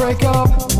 Break up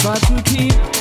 Try to keep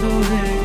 follow him.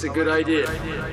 That's a good idea.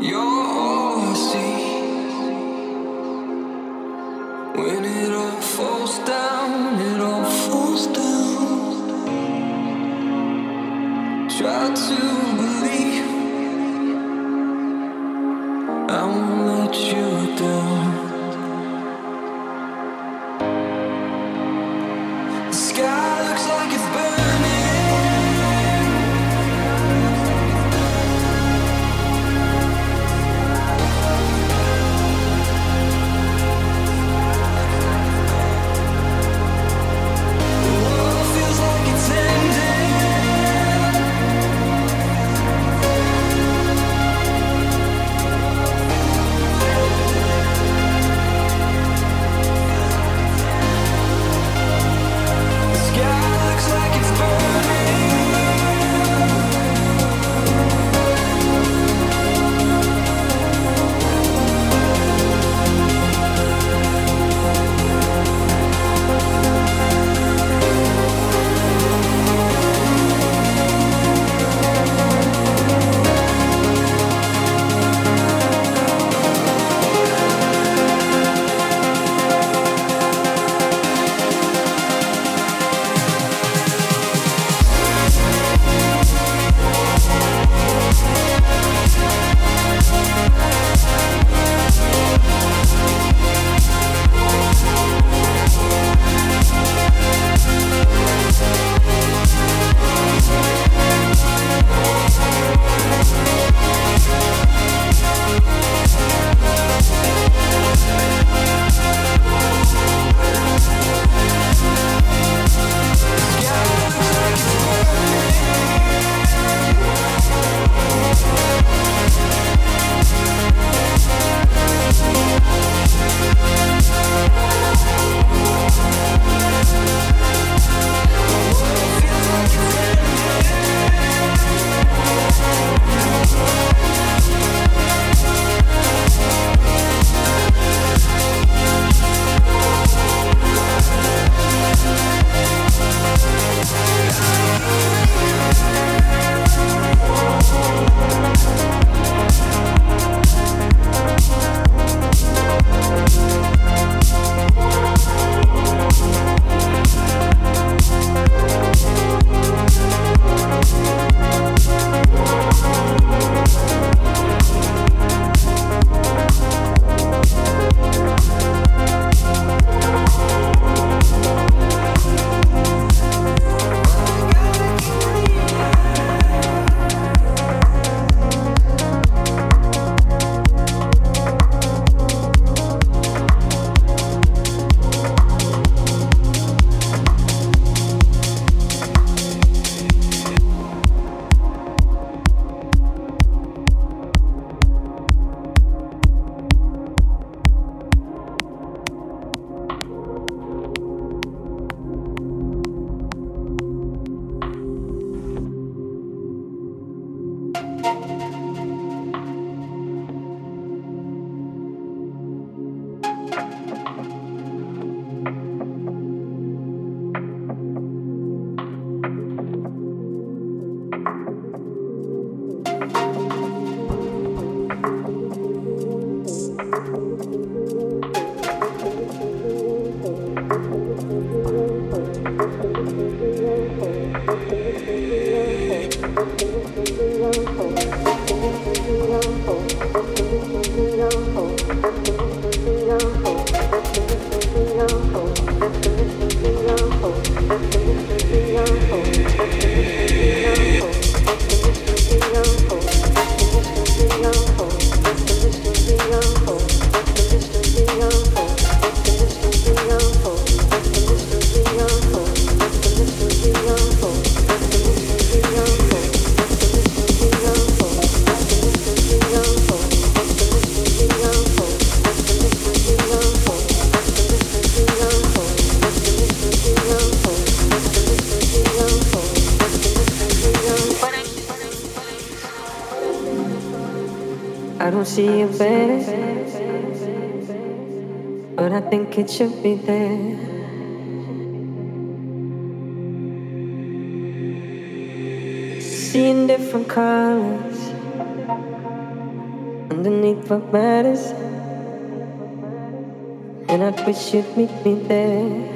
You're should be there. Seeing different colors underneath what matters, and I wish you'd meet me there.